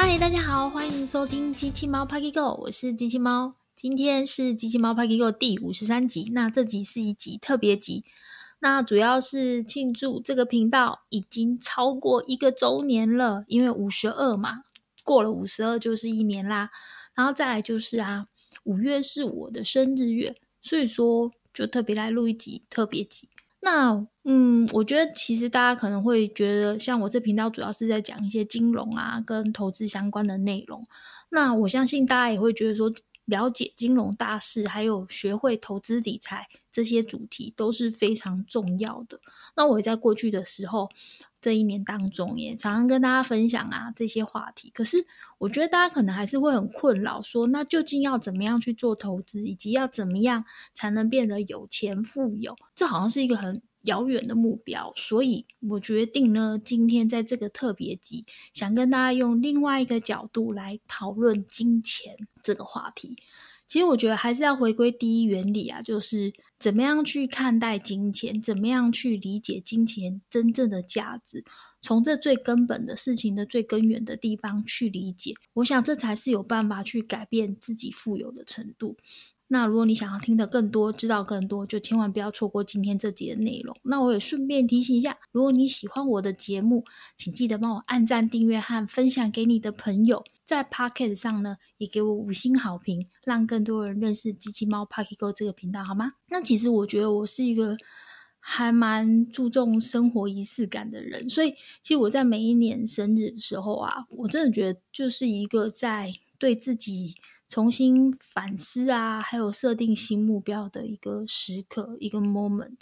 嗨，大家好，欢迎收听机器猫 Puggy Go，我是机器猫。今天是机器猫 Puggy Go 第五十三集，那这集是一集特别集，那主要是庆祝这个频道已经超过一个周年了，因为五十二嘛，过了五十二就是一年啦。然后再来就是啊，五月是我的生日月，所以说就特别来录一集特别集。那嗯，我觉得其实大家可能会觉得，像我这频道主要是在讲一些金融啊跟投资相关的内容。那我相信大家也会觉得说，了解金融大事，还有学会投资理财这些主题都是非常重要的。那我在过去的时候。这一年当中，也常常跟大家分享啊这些话题。可是，我觉得大家可能还是会很困扰，说那究竟要怎么样去做投资，以及要怎么样才能变得有钱富有？这好像是一个很遥远的目标。所以我决定呢，今天在这个特别集，想跟大家用另外一个角度来讨论金钱这个话题。其实我觉得还是要回归第一原理啊，就是怎么样去看待金钱，怎么样去理解金钱真正的价值，从这最根本的事情的最根源的地方去理解，我想这才是有办法去改变自己富有的程度。那如果你想要听得更多，知道更多，就千万不要错过今天这集的内容。那我也顺便提醒一下，如果你喜欢我的节目，请记得帮我按赞、订阅和分享给你的朋友。在 Pocket 上呢，也给我五星好评，让更多人认识机器猫 Pocket Go 这个频道，好吗？那其实我觉得我是一个还蛮注重生活仪式感的人，所以其实我在每一年生日的时候啊，我真的觉得就是一个在对自己。重新反思啊，还有设定新目标的一个时刻，一个 moment。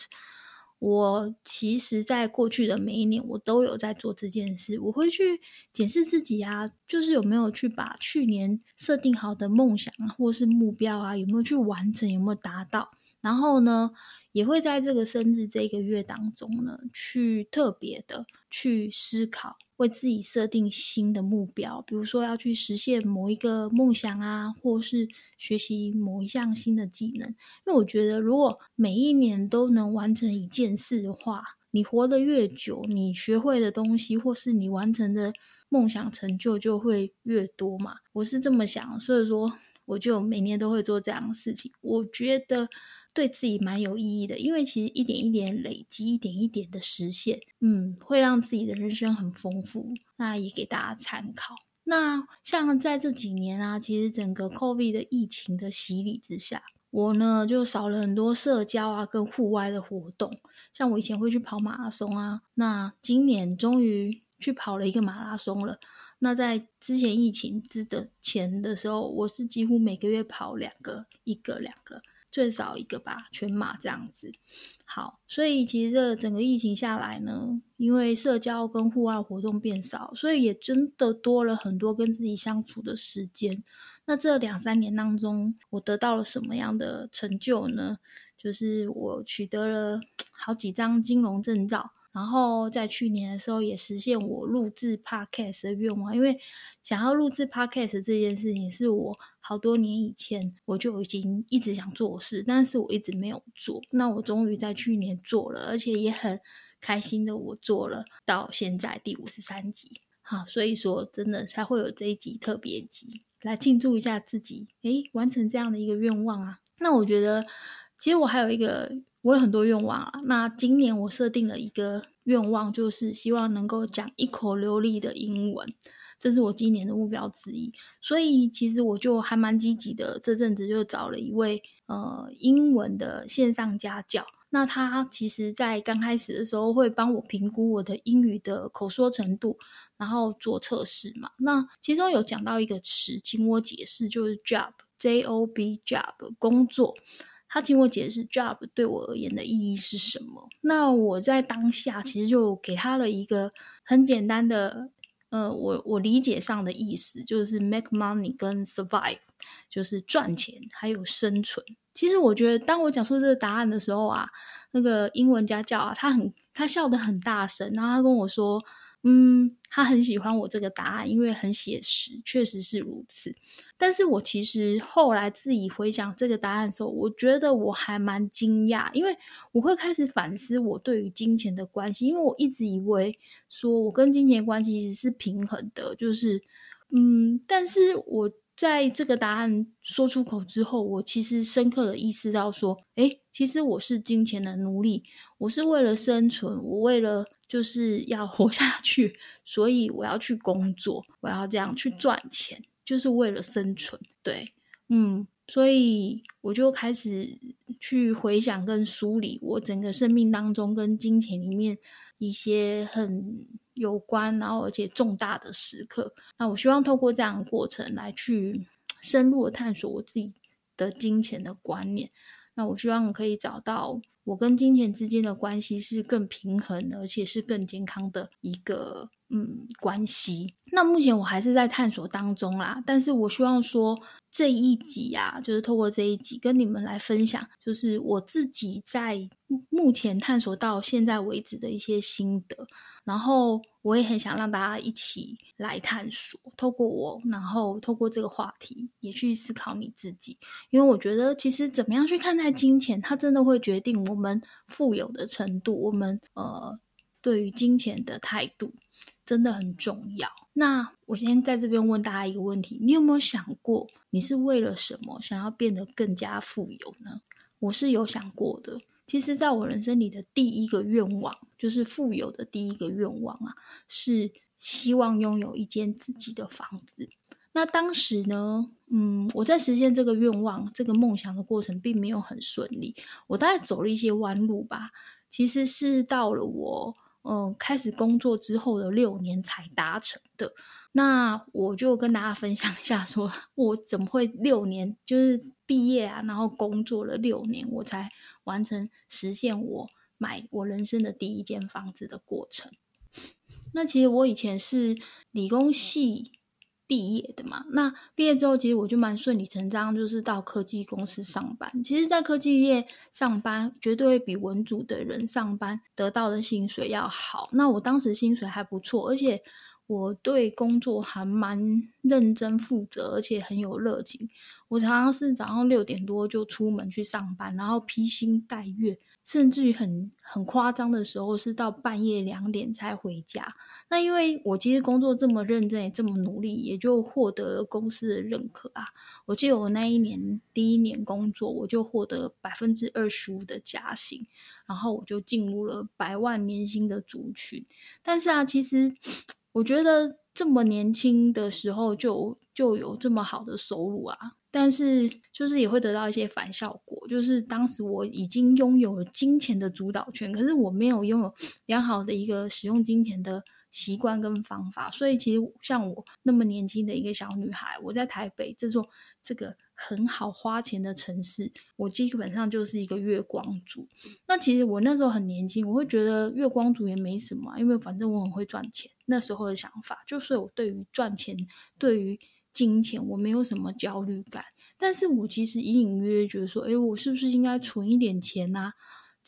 我其实，在过去的每一年，我都有在做这件事。我会去检视自己啊，就是有没有去把去年设定好的梦想啊，或是目标啊，有没有去完成，有没有达到。然后呢？也会在这个生日这个月当中呢，去特别的去思考，为自己设定新的目标，比如说要去实现某一个梦想啊，或是学习某一项新的技能。因为我觉得，如果每一年都能完成一件事的话，你活得越久，你学会的东西或是你完成的梦想成就就会越多嘛。我是这么想，所以说我就每年都会做这样的事情。我觉得。对自己蛮有意义的，因为其实一点一点累积，一点一点的实现，嗯，会让自己的人生很丰富。那也给大家参考。那像在这几年啊，其实整个 COVID 的疫情的洗礼之下，我呢就少了很多社交啊，跟户外的活动。像我以前会去跑马拉松啊，那今年终于去跑了一个马拉松了。那在之前疫情之的前的时候，我是几乎每个月跑两个，一个两个。最少一个吧，全马这样子。好，所以其实整个疫情下来呢，因为社交跟户外活动变少，所以也真的多了很多跟自己相处的时间。那这两三年当中，我得到了什么样的成就呢？就是我取得了好几张金融证照。然后在去年的时候，也实现我录制 podcast 的愿望。因为想要录制 podcast 这件事情，是我好多年以前我就已经一直想做事，但是我一直没有做。那我终于在去年做了，而且也很开心的，我做了到现在第五十三集。好，所以说真的才会有这一集特别集来庆祝一下自己，诶，完成这样的一个愿望啊。那我觉得，其实我还有一个。我有很多愿望啊，那今年我设定了一个愿望，就是希望能够讲一口流利的英文，这是我今年的目标之一。所以其实我就还蛮积极的，这阵子就找了一位呃英文的线上家教。那他其实在刚开始的时候会帮我评估我的英语的口说程度，然后做测试嘛。那其中有讲到一个词，请我解释，就是 job，J O B job，工作。他请我解释 job 对我而言的意义是什么。那我在当下其实就给他了一个很简单的，呃，我我理解上的意思就是 make money 跟 survive，就是赚钱还有生存。其实我觉得，当我讲出这个答案的时候啊，那个英文家教啊，他很他笑得很大声，然后他跟我说。嗯，他很喜欢我这个答案，因为很写实，确实是如此。但是我其实后来自己回想这个答案的时候，我觉得我还蛮惊讶，因为我会开始反思我对于金钱的关系，因为我一直以为说我跟金钱关系其实是平衡的，就是嗯，但是我在这个答案说出口之后，我其实深刻的意识到说，诶，其实我是金钱的奴隶，我是为了生存，我为了就是要活下去，所以我要去工作，我要这样去赚钱，就是为了生存。对，嗯，所以我就开始去回想跟梳理我整个生命当中跟金钱里面一些很。有关，然后而且重大的时刻，那我希望透过这样的过程来去深入的探索我自己的金钱的观念。那我希望可以找到我跟金钱之间的关系是更平衡，而且是更健康的一个嗯关系。那目前我还是在探索当中啦，但是我希望说。这一集啊，就是透过这一集跟你们来分享，就是我自己在目前探索到现在为止的一些心得，然后我也很想让大家一起来探索，透过我，然后透过这个话题也去思考你自己，因为我觉得其实怎么样去看待金钱，它真的会决定我我们富有的程度，我们呃对于金钱的态度。真的很重要。那我先在这边问大家一个问题：你有没有想过，你是为了什么想要变得更加富有呢？我是有想过的。其实，在我人生里的第一个愿望，就是富有的第一个愿望啊，是希望拥有一间自己的房子。那当时呢，嗯，我在实现这个愿望、这个梦想的过程，并没有很顺利。我大概走了一些弯路吧。其实是到了我。嗯，开始工作之后的六年才达成的。那我就跟大家分享一下，说 我怎么会六年，就是毕业啊，然后工作了六年，我才完成实现我买我人生的第一间房子的过程。那其实我以前是理工系。毕业的嘛，那毕业之后，其实我就蛮顺理成章，就是到科技公司上班。其实，在科技业上班，绝对会比文组的人上班得到的薪水要好。那我当时薪水还不错，而且。我对工作还蛮认真负责，而且很有热情。我常常是早上六点多就出门去上班，然后披星戴月，甚至于很很夸张的时候是到半夜两点才回家。那因为我其实工作这么认真，也这么努力，也就获得了公司的认可啊。我记得我那一年第一年工作，我就获得百分之二十五的加薪，然后我就进入了百万年薪的族群。但是啊，其实。我觉得这么年轻的时候就就有这么好的收入啊，但是就是也会得到一些反效果，就是当时我已经拥有了金钱的主导权，可是我没有拥有良好的一个使用金钱的。习惯跟方法，所以其实像我那么年轻的一个小女孩，我在台北这座这个很好花钱的城市，我基本上就是一个月光族。那其实我那时候很年轻，我会觉得月光族也没什么，因为反正我很会赚钱。那时候的想法就是，我对于赚钱、对于金钱，我没有什么焦虑感。但是我其实隐隐约约觉得说，诶，我是不是应该存一点钱呢？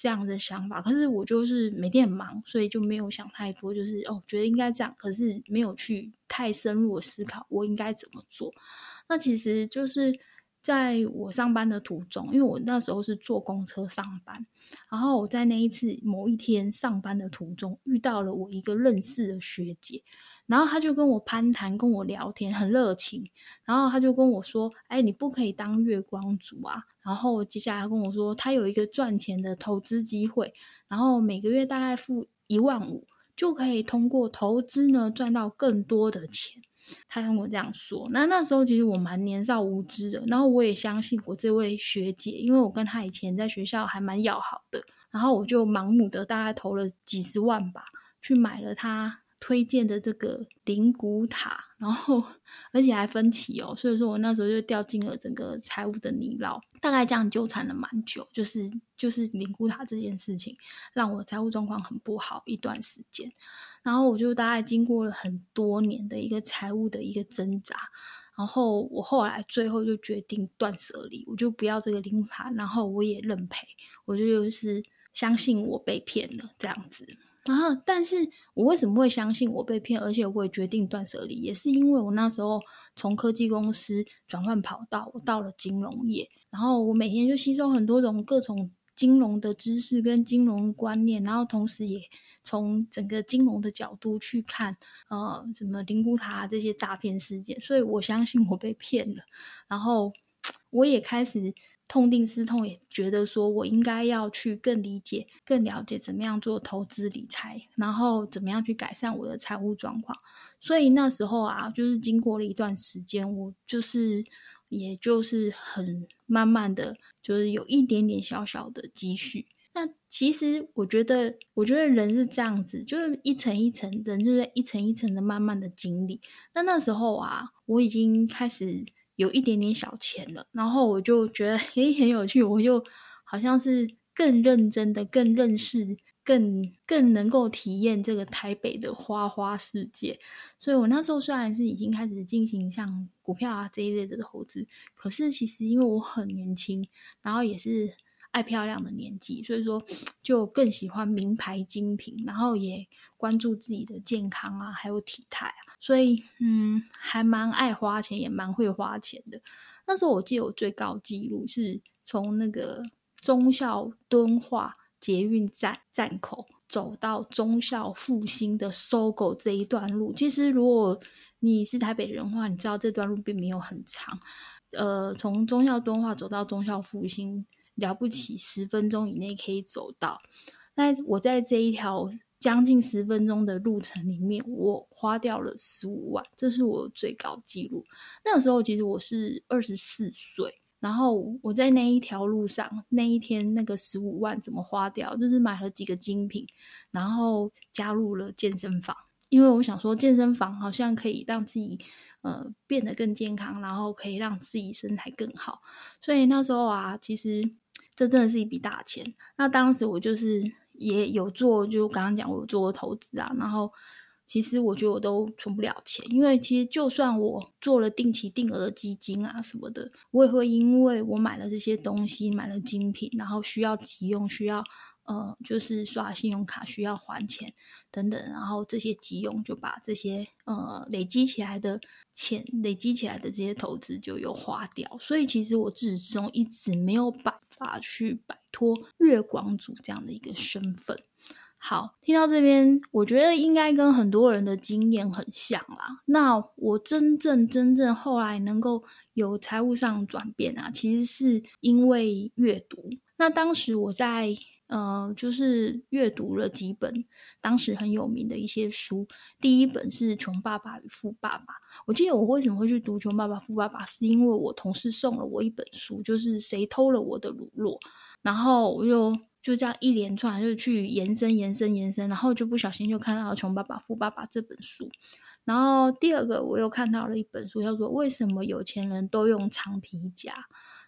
这样的想法，可是我就是每天很忙，所以就没有想太多，就是哦，觉得应该这样，可是没有去太深入的思考我应该怎么做。那其实就是在我上班的途中，因为我那时候是坐公车上班，然后我在那一次某一天上班的途中遇到了我一个认识的学姐。然后他就跟我攀谈，跟我聊天，很热情。然后他就跟我说：“哎，你不可以当月光族啊！”然后接下来跟我说，他有一个赚钱的投资机会，然后每个月大概付一万五，就可以通过投资呢赚到更多的钱。他跟我这样说。那那时候其实我蛮年少无知的，然后我也相信我这位学姐，因为我跟她以前在学校还蛮要好的。然后我就盲目的大概投了几十万吧，去买了她。推荐的这个灵骨塔，然后而且还分期哦，所以说我那时候就掉进了整个财务的泥淖，大概这样纠缠了蛮久，就是就是灵骨塔这件事情让我财务状况很不好一段时间，然后我就大概经过了很多年的一个财务的一个挣扎，然后我后来最后就决定断舍离，我就不要这个灵骨塔，然后我也认赔，我就就是相信我被骗了这样子。然后，但是我为什么会相信我被骗，而且我也决定断舍离，也是因为我那时候从科技公司转换跑道，我到了金融业，然后我每天就吸收很多种各种金融的知识跟金融观念，然后同时也从整个金融的角度去看，呃，什么灵骨塔这些诈骗事件，所以我相信我被骗了，然后我也开始。痛定思痛，也觉得说我应该要去更理解、更了解怎么样做投资理财，然后怎么样去改善我的财务状况。所以那时候啊，就是经过了一段时间，我就是也就是很慢慢的就是有一点点小小的积蓄。那其实我觉得，我觉得人是这样子，就是一层一层，人就是一层一层的慢慢的经历。那那时候啊，我已经开始。有一点点小钱了，然后我就觉得 诶很有趣，我就好像是更认真的、更认识、更更能够体验这个台北的花花世界。所以我那时候虽然是已经开始进行像股票啊这一类的投资，可是其实因为我很年轻，然后也是。爱漂亮的年纪，所以说就更喜欢名牌精品，然后也关注自己的健康啊，还有体态啊，所以嗯，还蛮爱花钱，也蛮会花钱的。那时候我记得我最高纪录是从那个忠孝敦化捷运站站口走到忠孝复兴的搜狗这一段路。其实如果你是台北人的话，你知道这段路并没有很长，呃，从忠孝敦化走到忠孝复兴。了不起，十分钟以内可以走到。那我在这一条将近十分钟的路程里面，我花掉了十五万，这是我最高纪录。那个时候其实我是二十四岁，然后我在那一条路上，那一天那个十五万怎么花掉？就是买了几个精品，然后加入了健身房，因为我想说健身房好像可以让自己。呃，变得更健康，然后可以让自己身材更好。所以那时候啊，其实这真的是一笔大钱。那当时我就是也有做，就刚刚讲我有做过投资啊。然后其实我觉得我都存不了钱，因为其实就算我做了定期定额的基金啊什么的，我也会因为我买了这些东西，买了精品，然后需要急用，需要。呃，就是刷信用卡需要还钱等等，然后这些急用就把这些呃累积起来的钱，累积起来的这些投资就又花掉，所以其实我自始至终一直没有办法去摆脱月光族这样的一个身份。好，听到这边，我觉得应该跟很多人的经验很像啦。那我真正真正后来能够有财务上转变啊，其实是因为阅读。那当时我在。呃，就是阅读了几本当时很有名的一些书。第一本是《穷爸爸与富爸爸》。我记得我为什么会去读《穷爸爸富爸爸》，是因为我同事送了我一本书，就是《谁偷了我的乳酪》。然后我就就这样一连串就去延伸、延伸、延伸，然后就不小心就看到了《穷爸爸富爸爸》这本书。然后第二个我又看到了一本书，叫做《为什么有钱人都用长皮夹》。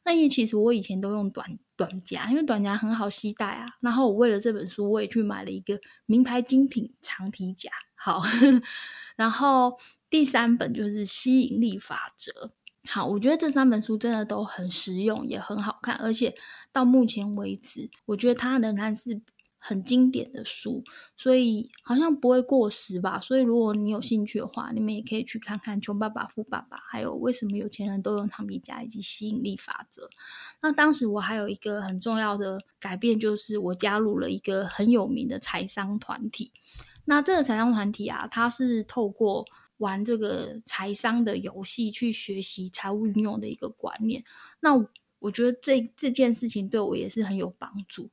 那也其实我以前都用短短夹，因为短夹很好携带啊。然后我为了这本书，我也去买了一个名牌精品长皮夹。好，然后第三本就是吸引力法则。好，我觉得这三本书真的都很实用，也很好看，而且到目前为止，我觉得它仍然是。很经典的书，所以好像不会过时吧。所以如果你有兴趣的话，你们也可以去看看《穷爸爸富爸爸》，还有为什么有钱人都用长皮夹以及吸引力法则。那当时我还有一个很重要的改变，就是我加入了一个很有名的财商团体。那这个财商团体啊，它是透过玩这个财商的游戏去学习财务运用的一个观念。那我觉得这这件事情对我也是很有帮助。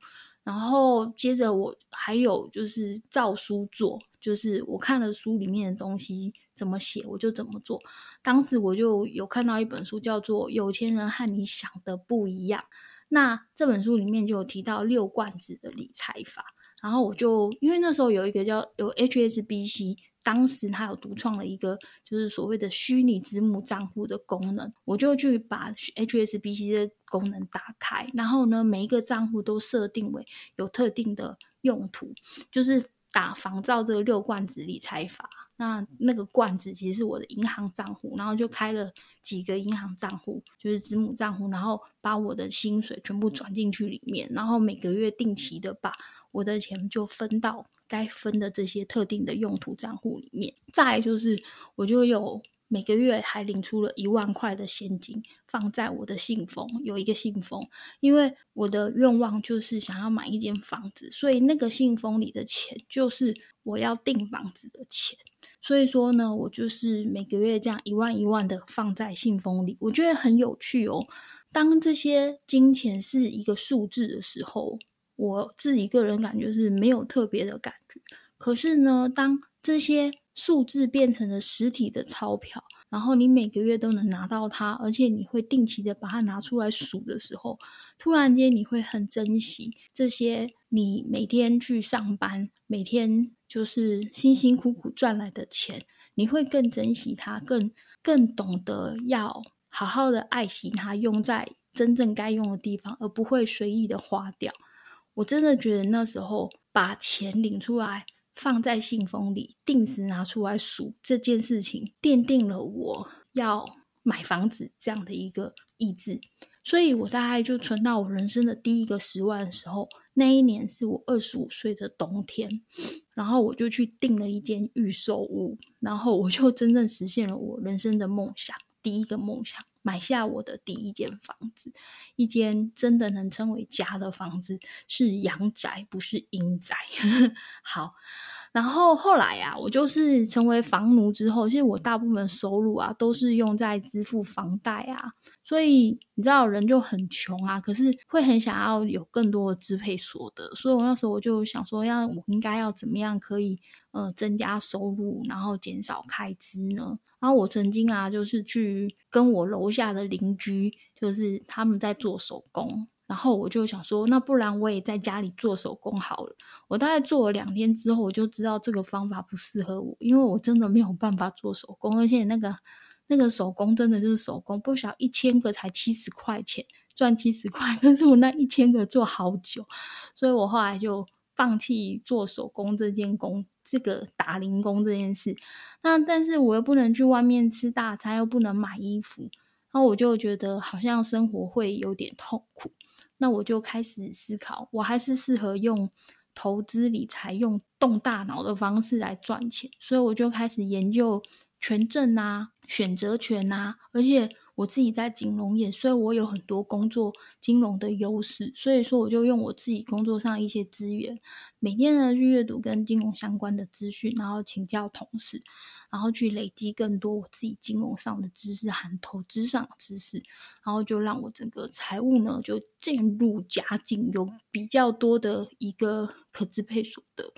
然后接着我还有就是照书做，就是我看了书里面的东西怎么写，我就怎么做。当时我就有看到一本书叫做《有钱人和你想的不一样》，那这本书里面就有提到六罐子的理财法。然后我就因为那时候有一个叫有 HSBC。当时他有独创了一个，就是所谓的虚拟子母账户的功能，我就去把 HSBC 的功能打开，然后呢，每一个账户都设定为有特定的用途，就是打仿照这个六罐子理财法。那那个罐子其实是我的银行账户，然后就开了几个银行账户，就是子母账户，然后把我的薪水全部转进去里面，然后每个月定期的把。我的钱就分到该分的这些特定的用途账户里面。再就是，我就有每个月还领出了一万块的现金，放在我的信封，有一个信封，因为我的愿望就是想要买一间房子，所以那个信封里的钱就是我要订房子的钱。所以说呢，我就是每个月这样一万一万的放在信封里，我觉得很有趣哦。当这些金钱是一个数字的时候，我自己个人感觉是没有特别的感觉。可是呢，当这些数字变成了实体的钞票，然后你每个月都能拿到它，而且你会定期的把它拿出来数的时候，突然间你会很珍惜这些你每天去上班，每天就是辛辛苦苦赚来的钱，你会更珍惜它，更更懂得要好好的爱惜它，用在真正该用的地方，而不会随意的花掉。我真的觉得那时候把钱领出来。放在信封里，定时拿出来数这件事情，奠定了我要买房子这样的一个意志。所以我大概就存到我人生的第一个十万的时候，那一年是我二十五岁的冬天，然后我就去订了一间预售屋，然后我就真正实现了我人生的梦想，第一个梦想，买下我的第一间房子，一间真的能称为家的房子，是阳宅，不是阴宅。好。然后后来啊，我就是成为房奴之后，其实我大部分收入啊都是用在支付房贷啊，所以你知道人就很穷啊，可是会很想要有更多的支配所得，所以我那时候我就想说，要我应该要怎么样可以呃增加收入，然后减少开支呢？然后我曾经啊，就是去跟我楼下的邻居，就是他们在做手工。然后我就想说，那不然我也在家里做手工好了。我大概做了两天之后，我就知道这个方法不适合我，因为我真的没有办法做手工，而且那个那个手工真的就是手工，不晓一千个才七十块钱，赚七十块，可是我那一千个做好久，所以我后来就放弃做手工这件工，这个打零工这件事。那但是我又不能去外面吃大餐，又不能买衣服，然后我就觉得好像生活会有点痛苦。那我就开始思考，我还是适合用投资理财、用动大脑的方式来赚钱，所以我就开始研究权证啊、选择权啊，而且。我自己在金融业，所以我有很多工作金融的优势，所以说我就用我自己工作上一些资源，每天呢去阅读跟金融相关的资讯，然后请教同事，然后去累积更多我自己金融上的知识和投资上的知识，然后就让我整个财务呢就渐入佳境，有比较多的一个可支配所得。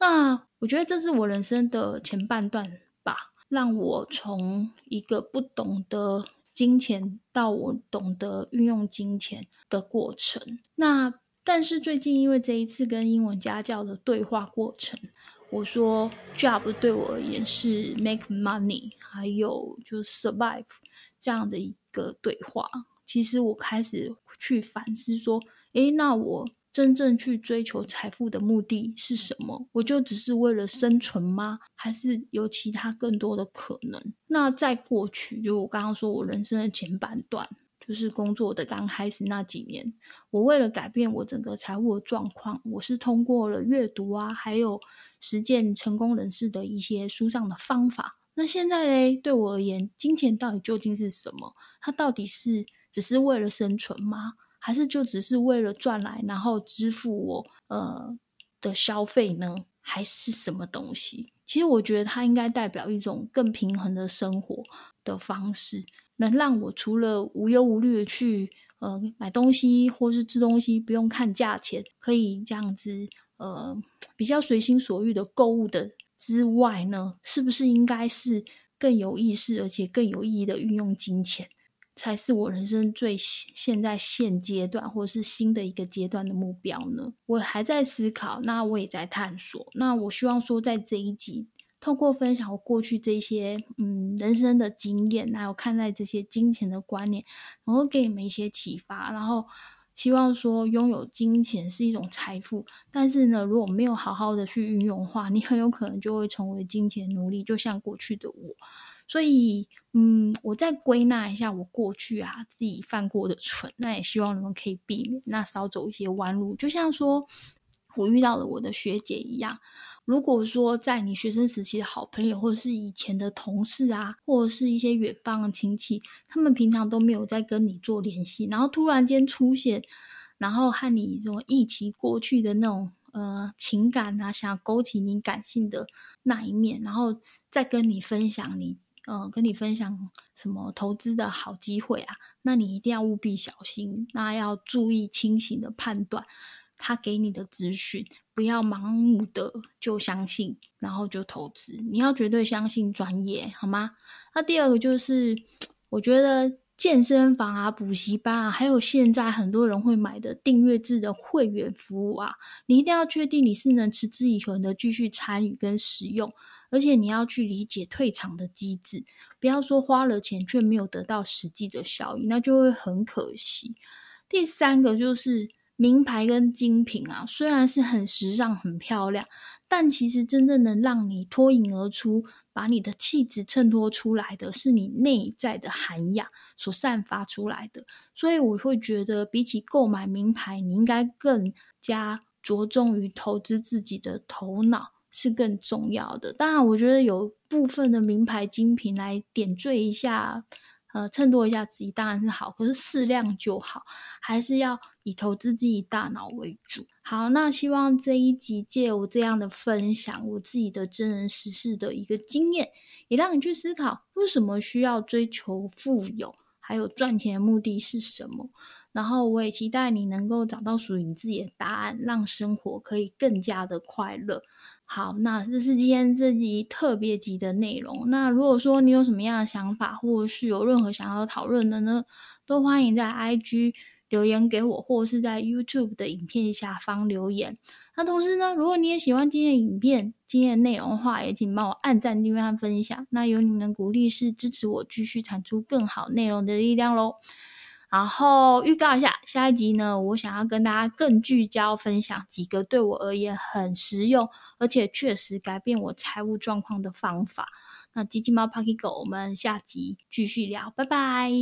那我觉得这是我人生的前半段吧，让我从一个不懂得。金钱到我懂得运用金钱的过程。那但是最近因为这一次跟英文家教的对话过程，我说 job 对我而言是 make money，还有就是 survive 这样的一个对话。其实我开始去反思说，诶，那我。真正去追求财富的目的是什么？我就只是为了生存吗？还是有其他更多的可能？那在过去，就我刚刚说，我人生的前半段，就是工作的刚开始那几年，我为了改变我整个财务的状况，我是通过了阅读啊，还有实践成功人士的一些书上的方法。那现在嘞，对我而言，金钱到底究竟是什么？它到底是只是为了生存吗？还是就只是为了赚来，然后支付我呃的消费呢？还是什么东西？其实我觉得它应该代表一种更平衡的生活的方式，能让我除了无忧无虑的去呃买东西或是吃东西，不用看价钱，可以这样子呃比较随心所欲的购物的之外呢，是不是应该是更有意识而且更有意义的运用金钱？才是我人生最现在现阶段，或者是新的一个阶段的目标呢？我还在思考，那我也在探索。那我希望说，在这一集，透过分享我过去这些嗯人生的经验，还有看待这些金钱的观念，能够给你们一些启发。然后希望说，拥有金钱是一种财富，但是呢，如果没有好好的去运用的话，你很有可能就会成为金钱奴隶，就像过去的我。所以，嗯，我再归纳一下我过去啊自己犯过的蠢，那也希望你们可以避免，那少走一些弯路。就像说我遇到了我的学姐一样，如果说在你学生时期的好朋友，或者是以前的同事啊，或者是一些远方的亲戚，他们平常都没有在跟你做联系，然后突然间出现，然后和你这种一起过去的那种呃情感啊，想要勾起你感性的那一面，然后再跟你分享你。嗯，跟你分享什么投资的好机会啊？那你一定要务必小心，那要注意清醒的判断他给你的资讯，不要盲目的就相信，然后就投资。你要绝对相信专业，好吗？那第二个就是，我觉得健身房啊、补习班啊，还有现在很多人会买的订阅制的会员服务啊，你一定要确定你是能持之以恒的继续参与跟使用。而且你要去理解退场的机制，不要说花了钱却没有得到实际的效益，那就会很可惜。第三个就是名牌跟精品啊，虽然是很时尚、很漂亮，但其实真正能让你脱颖而出、把你的气质衬托出来的是你内在的涵养所散发出来的。所以我会觉得，比起购买名牌，你应该更加着重于投资自己的头脑。是更重要的。当然，我觉得有部分的名牌精品来点缀一下，呃，衬托一下自己，当然是好。可是适量就好，还是要以投资自己大脑为主。好，那希望这一集借我这样的分享，我自己的真人实事的一个经验，也让你去思考为什么需要追求富有，还有赚钱的目的是什么。然后，我也期待你能够找到属于你自己的答案，让生活可以更加的快乐。好，那这是今天这集特别集的内容。那如果说你有什么样的想法，或者是有任何想要讨论的呢，都欢迎在 IG 留言给我，或者是在 YouTube 的影片下方留言。那同时呢，如果你也喜欢今天的影片、今天的内容的话，也请帮我按赞、订阅和分享。那有你们的鼓励是支持我继续产出更好内容的力量喽。然后预告一下，下一集呢，我想要跟大家更聚焦分享几个对我而言很实用，而且确实改变我财务状况的方法。那机器猫 Parky 狗，我们下集继续聊，拜拜。